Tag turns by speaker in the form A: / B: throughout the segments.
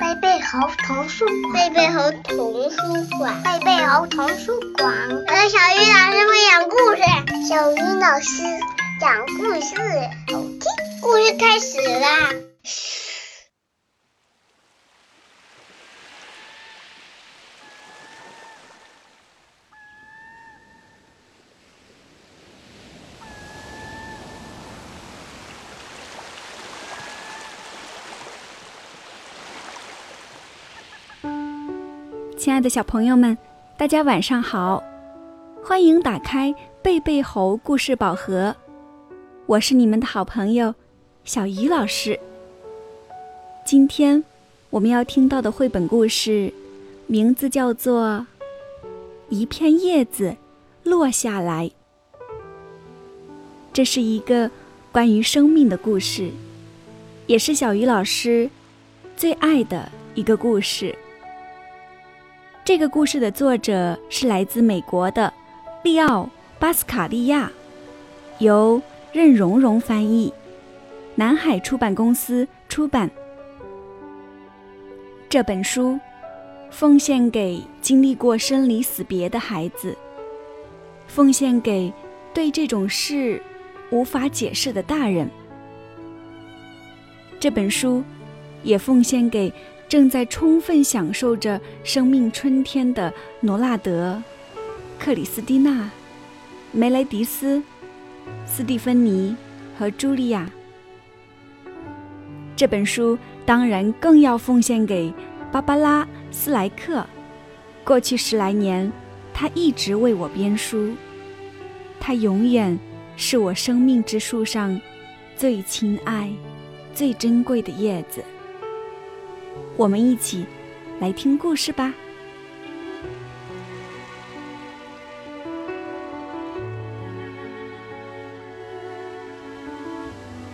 A: 贝贝猴童书馆，
B: 贝贝猴童书馆，
A: 贝贝猴童书馆。
B: 呃，小鱼老师会讲故事，
A: 小鱼老师讲故事，好听。
B: 故事开始啦！
C: 亲爱的小朋友们，大家晚上好！欢迎打开贝贝猴故事宝盒，我是你们的好朋友小鱼老师。今天我们要听到的绘本故事，名字叫做《一片叶子落下来》。这是一个关于生命的故事，也是小鱼老师最爱的一个故事。这个故事的作者是来自美国的利奥·巴斯卡利亚，由任蓉蓉翻译，南海出版公司出版。这本书奉献给经历过生离死别的孩子，奉献给对这种事无法解释的大人。这本书也奉献给。正在充分享受着生命春天的罗纳德、克里斯蒂娜、梅雷迪斯、斯蒂芬妮和茱莉亚。这本书当然更要奉献给芭芭拉·斯莱克。过去十来年，他一直为我编书，他永远是我生命之树上最亲爱、最珍贵的叶子。我们一起来听故事吧。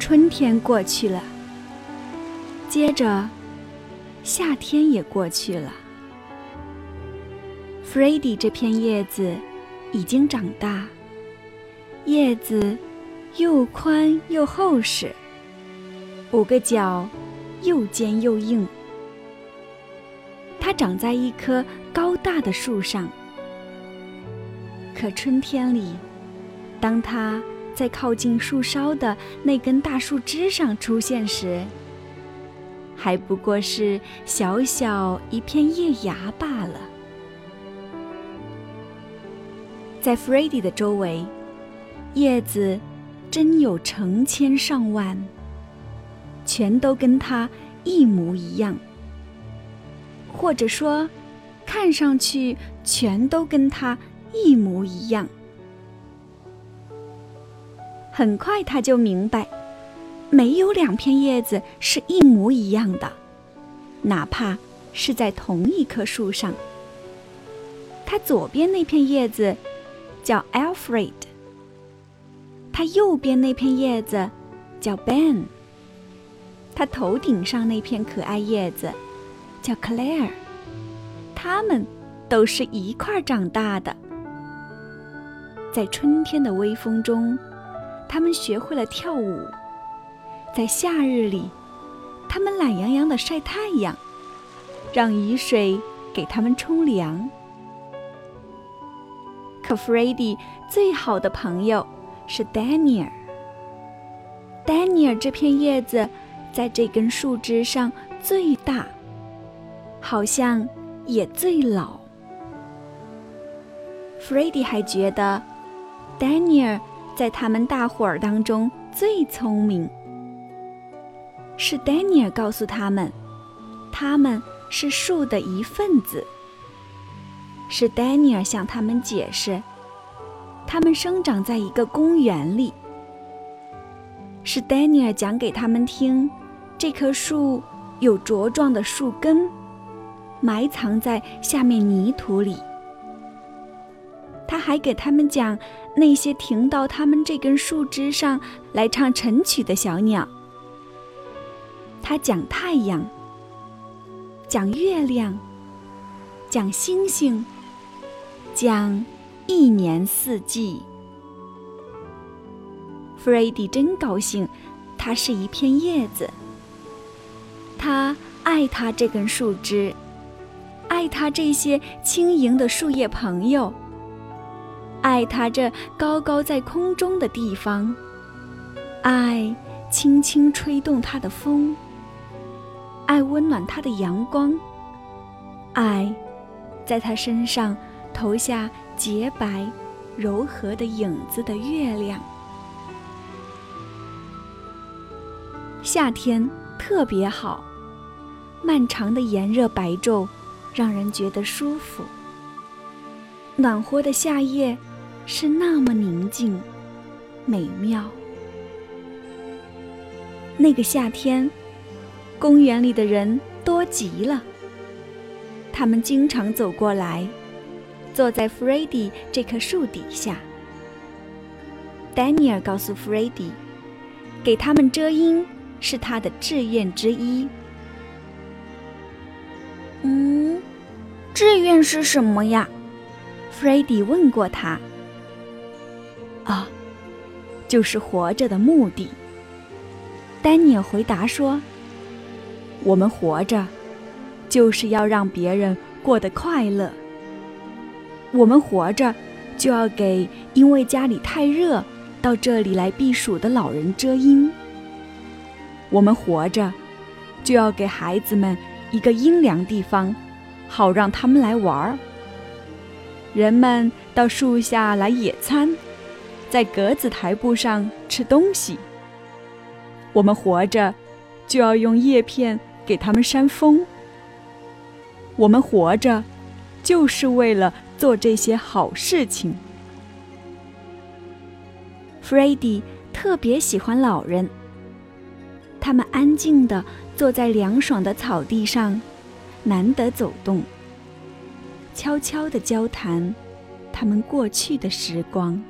C: 春天过去了，接着夏天也过去了。f r e d d y 这片叶子已经长大，叶子又宽又厚实，五个角又尖又硬。它长在一棵高大的树上，可春天里，当它在靠近树梢的那根大树枝上出现时，还不过是小小一片叶芽罢了。在 f r e d d y 的周围，叶子真有成千上万，全都跟它一模一样。或者说，看上去全都跟它一模一样。很快他就明白，没有两片叶子是一模一样的，哪怕是在同一棵树上。他左边那片叶子叫 Alfred，他右边那片叶子叫 Ben，他头顶上那片可爱叶子。叫 Claire，他们都是一块长大的。在春天的微风中，他们学会了跳舞；在夏日里，他们懒洋洋的晒太阳，让雨水给他们冲凉。可 f r e d d y 最好的朋友是 Daniel。Daniel 这片叶子在这根树枝上最大。好像也最老。f r e d d y 还觉得，Daniel 在他们大伙儿当中最聪明。是 Daniel 告诉他们，他们是树的一份子。是 Daniel 向他们解释，他们生长在一个公园里。是 Daniel 讲给他们听，这棵树有茁壮的树根。埋藏在下面泥土里。他还给他们讲那些停到他们这根树枝上来唱晨曲的小鸟。他讲太阳，讲月亮，讲星星，讲一年四季。弗瑞迪真高兴，它是一片叶子。他爱它这根树枝，爱他这些轻盈的树叶朋友，爱他这高高在空中的地方，爱轻轻吹动他的风，爱温暖他的阳光，爱在他身上投下洁白柔和的影子的月亮。夏天特别好。漫长的炎热白昼，让人觉得舒服。暖和的夏夜，是那么宁静、美妙。那个夏天，公园里的人多极了。他们经常走过来，坐在弗瑞迪这棵树底下。丹尼尔告诉弗瑞迪，给他们遮阴是他的志愿之一。
B: 志愿是什么呀？
C: 弗瑞迪问过他。啊，就是活着的目的。丹尼尔回答说：“我们活着，就是要让别人过得快乐。我们活着，就要给因为家里太热到这里来避暑的老人遮阴。我们活着，就要给孩子们。”一个阴凉地方，好让他们来玩儿。人们到树下来野餐，在格子台布上吃东西。我们活着，就要用叶片给他们扇风。我们活着，就是为了做这些好事情。弗瑞迪特别喜欢老人，他们安静的。坐在凉爽的草地上，难得走动，悄悄地交谈他们过去的时光。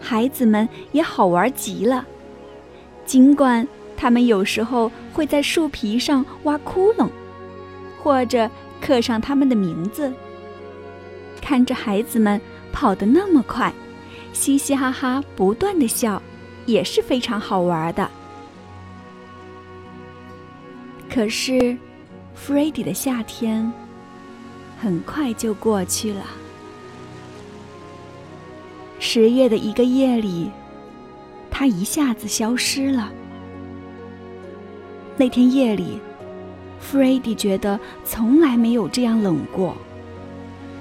C: 孩子们也好玩极了，尽管他们有时候会在树皮上挖窟窿，或者刻上他们的名字。看着孩子们跑得那么快，嘻嘻哈哈，不断的笑。也是非常好玩的。可是，弗瑞迪的夏天很快就过去了。十月的一个夜里，他一下子消失了。那天夜里，弗瑞迪觉得从来没有这样冷过，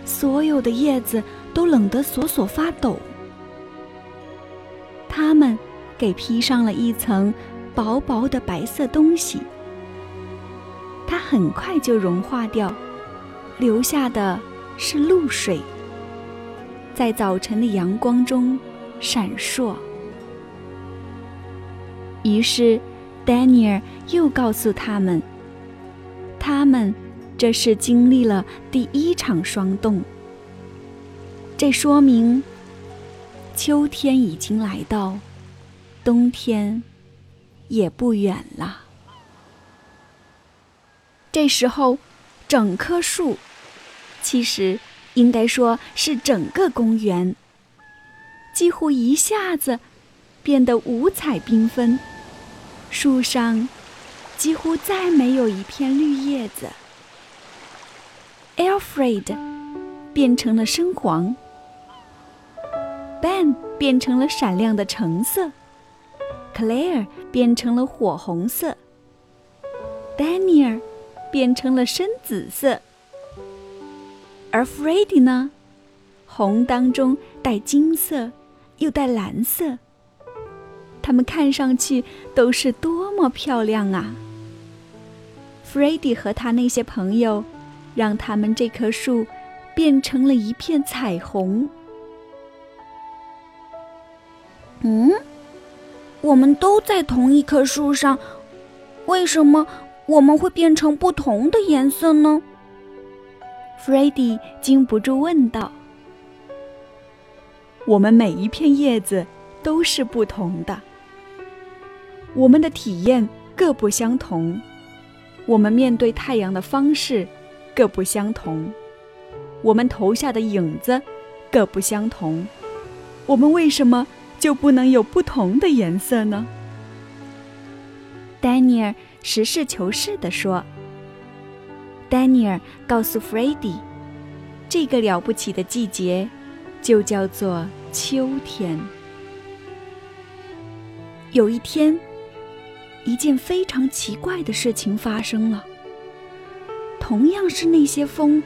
C: 所有的叶子都冷得索索发抖。他们。给披上了一层薄薄的白色东西，它很快就融化掉，留下的是露水，在早晨的阳光中闪烁。于是，丹尼尔又告诉他们，他们这是经历了第一场霜冻，这说明秋天已经来到。冬天也不远了。这时候，整棵树，其实应该说是整个公园，几乎一下子变得五彩缤纷。树上几乎再没有一片绿叶子。Alfred 变成了深黄，Ben 变成了闪亮的橙色。Claire 变成了火红色，Daniel 变成了深紫色，而 Freddy 呢，红当中带金色，又带蓝色。他们看上去都是多么漂亮啊！Freddy 和他那些朋友，让他们这棵树变成了一片彩虹。
B: 嗯。我们都在同一棵树上，为什么我们会变成不同的颜色呢？
C: 弗瑞迪禁不住问道。我们每一片叶子都是不同的，我们的体验各不相同，我们面对太阳的方式各不相同，我们投下的影子各不相同，我们为什么？就不能有不同的颜色呢？丹尼尔实事求是地说。丹尼尔告诉弗瑞迪，这个了不起的季节，就叫做秋天。有一天，一件非常奇怪的事情发生了。同样是那些风，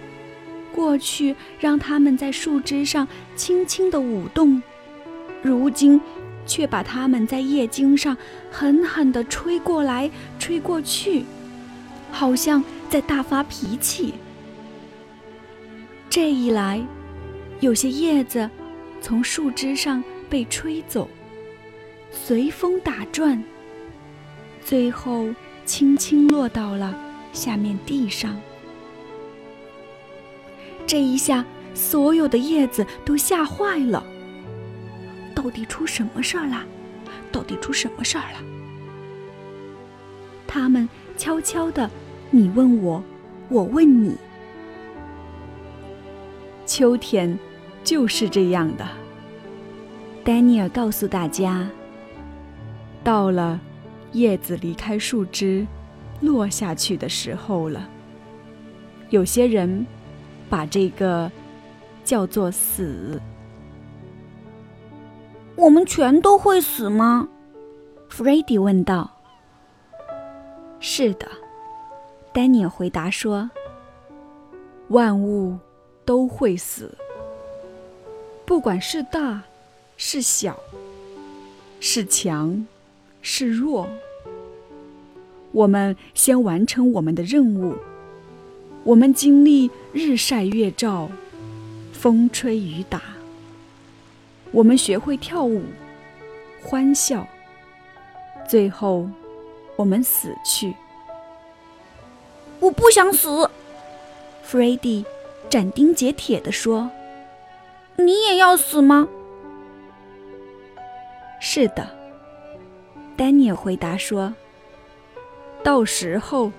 C: 过去让它们在树枝上轻轻地舞动，如今却把它们在叶茎上狠狠地吹过来、吹过去，好像……在大发脾气。这一来，有些叶子从树枝上被吹走，随风打转，最后轻轻落到了下面地上。这一下，所有的叶子都吓坏了。到底出什么事儿了？到底出什么事儿了？他们悄悄的。你问我，我问你。秋天就是这样的。丹尼尔告诉大家，到了叶子离开树枝落下去的时候了。有些人把这个叫做死。
B: 我们全都会死吗？
C: 弗瑞迪问道。是的。丹尼尔回答说：“万物都会死，不管是大是小，是强是弱。我们先完成我们的任务。我们经历日晒月照，风吹雨打。我们学会跳舞，欢笑。最后，我们死去。”
B: 我不想死，
C: 弗瑞迪斩钉截铁地说：“
B: 你也要死吗？”“
C: 是的。”丹尼尔回答说：“到时候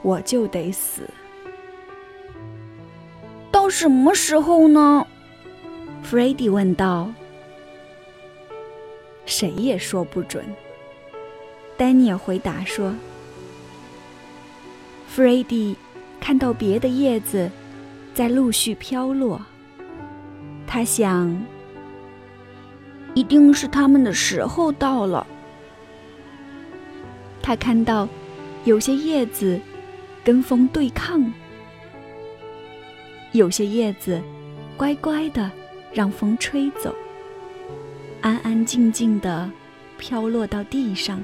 C: 我就得死。”“
B: 到什么时候呢？”
C: 弗瑞迪问道。“谁也说不准。”丹尼尔回答说。弗瑞迪看到别的叶子在陆续飘落，他想，
B: 一定是他们的时候到了。
C: 他看到有些叶子跟风对抗，有些叶子乖乖的让风吹走，安安静静的飘落到地上。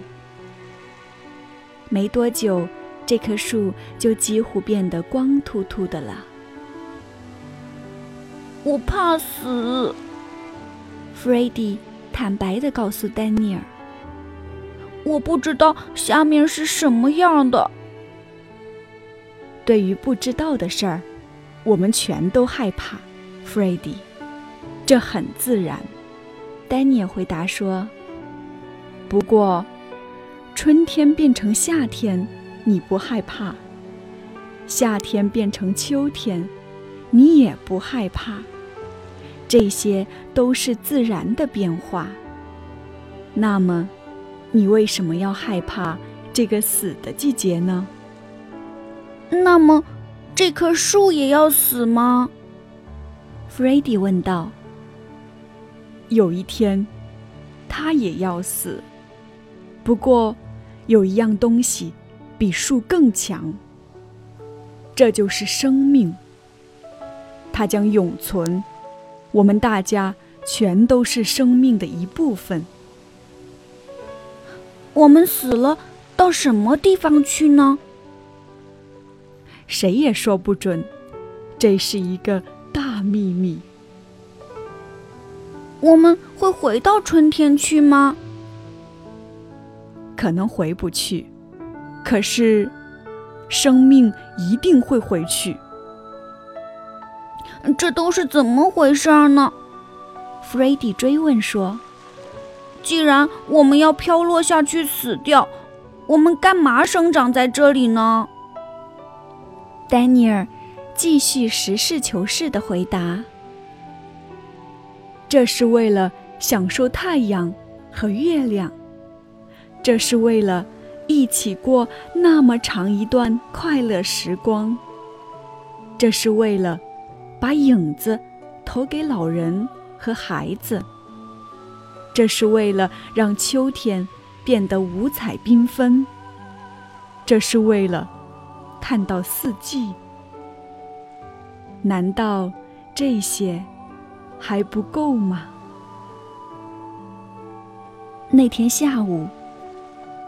C: 没多久。这棵树就几乎变得光秃秃的了。
B: 我怕死，
C: 弗瑞迪坦白地告诉丹尼尔：“
B: 我不知道下面是什么样的。”
C: 对于不知道的事儿，我们全都害怕，弗瑞迪，这很自然。丹尼尔回答说：“不过，春天变成夏天。”你不害怕，夏天变成秋天，你也不害怕，这些都是自然的变化。那么，你为什么要害怕这个死的季节呢？
B: 那么，这棵树也要死吗？
C: 弗瑞迪问道。有一天，他也要死。不过，有一样东西。比树更强，这就是生命。它将永存，我们大家全都是生命的一部分。
B: 我们死了，到什么地方去呢？
C: 谁也说不准，这是一个大秘密。
B: 我们会回到春天去吗？
C: 可能回不去。可是，生命一定会回去。
B: 这都是怎么回事呢？
C: 弗瑞迪追问说：“
B: 既然我们要飘落下去死掉，我们干嘛生长在这里呢？”
C: 丹尼尔继续实事求是的回答：“这是为了享受太阳和月亮。这是为了一起过那么长一段快乐时光。这是为了把影子投给老人和孩子。这是为了让秋天变得五彩缤纷。这是为了看到四季。难道这些还不够吗？那天下午，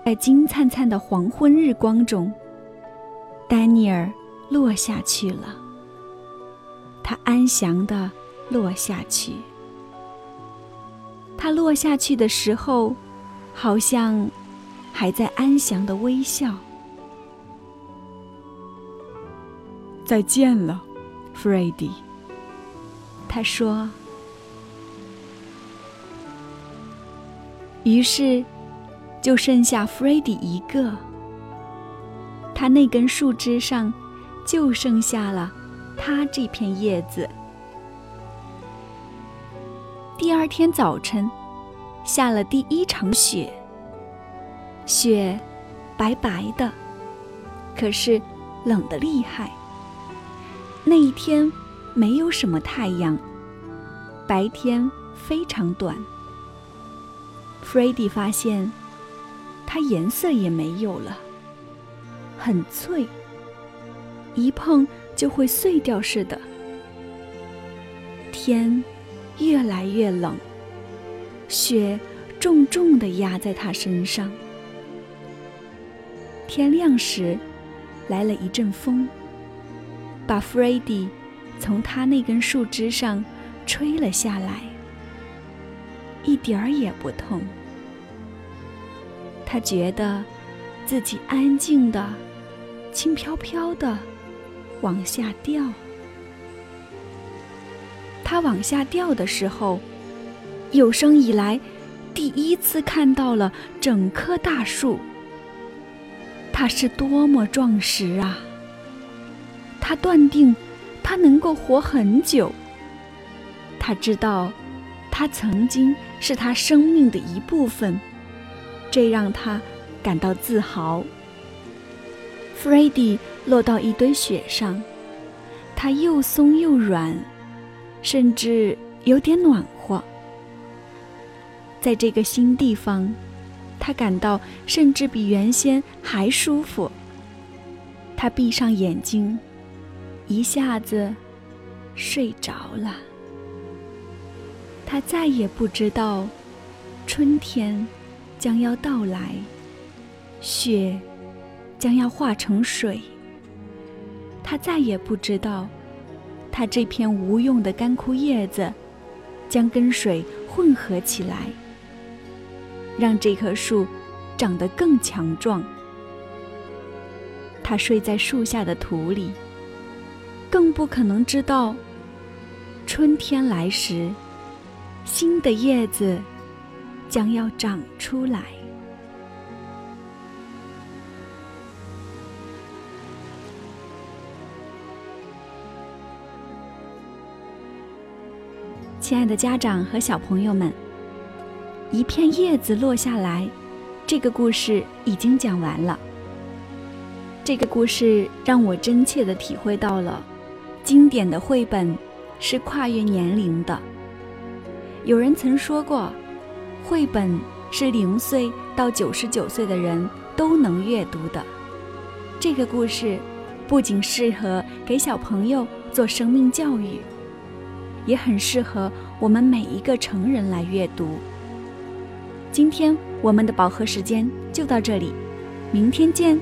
C: 在金灿灿的黄昏日光中，丹尼尔落下去了。他安详地落下去。他落下去的时候，好像还在安详的微笑。再见了，弗瑞迪。他说。于是，就剩下弗瑞迪一个。他那根树枝上，就剩下了他这片叶子。第二天早晨，下了第一场雪。雪白白的，可是冷得厉害。那一天没有什么太阳，白天非常短。弗瑞迪发现，它颜色也没有了，很脆，一碰就会碎掉似的。天。越来越冷，雪重重的压在他身上。天亮时，来了一阵风，把弗瑞迪从他那根树枝上吹了下来，一点儿也不痛。他觉得自己安静的、轻飘飘的往下掉。他往下掉的时候，有生以来第一次看到了整棵大树。它是多么壮实啊！他断定，它能够活很久。他知道，它曾经是他生命的一部分，这让他感到自豪。弗瑞迪落到一堆雪上，它又松又软。甚至有点暖和，在这个新地方，他感到甚至比原先还舒服。他闭上眼睛，一下子睡着了。他再也不知道春天将要到来，雪将要化成水。他再也不知道。它这片无用的干枯叶子，将跟水混合起来，让这棵树长得更强壮。他睡在树下的土里，更不可能知道，春天来时，新的叶子将要长出来。亲爱的家长和小朋友们，一片叶子落下来，这个故事已经讲完了。这个故事让我真切地体会到了，经典的绘本是跨越年龄的。有人曾说过，绘本是零岁到九十九岁的人都能阅读的。这个故事不仅适合给小朋友做生命教育。也很适合我们每一个成人来阅读。今天我们的饱和时间就到这里，明天见。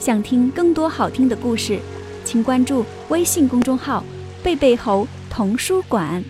C: 想听更多好听的故事，请关注微信公众号“贝贝猴童书馆”。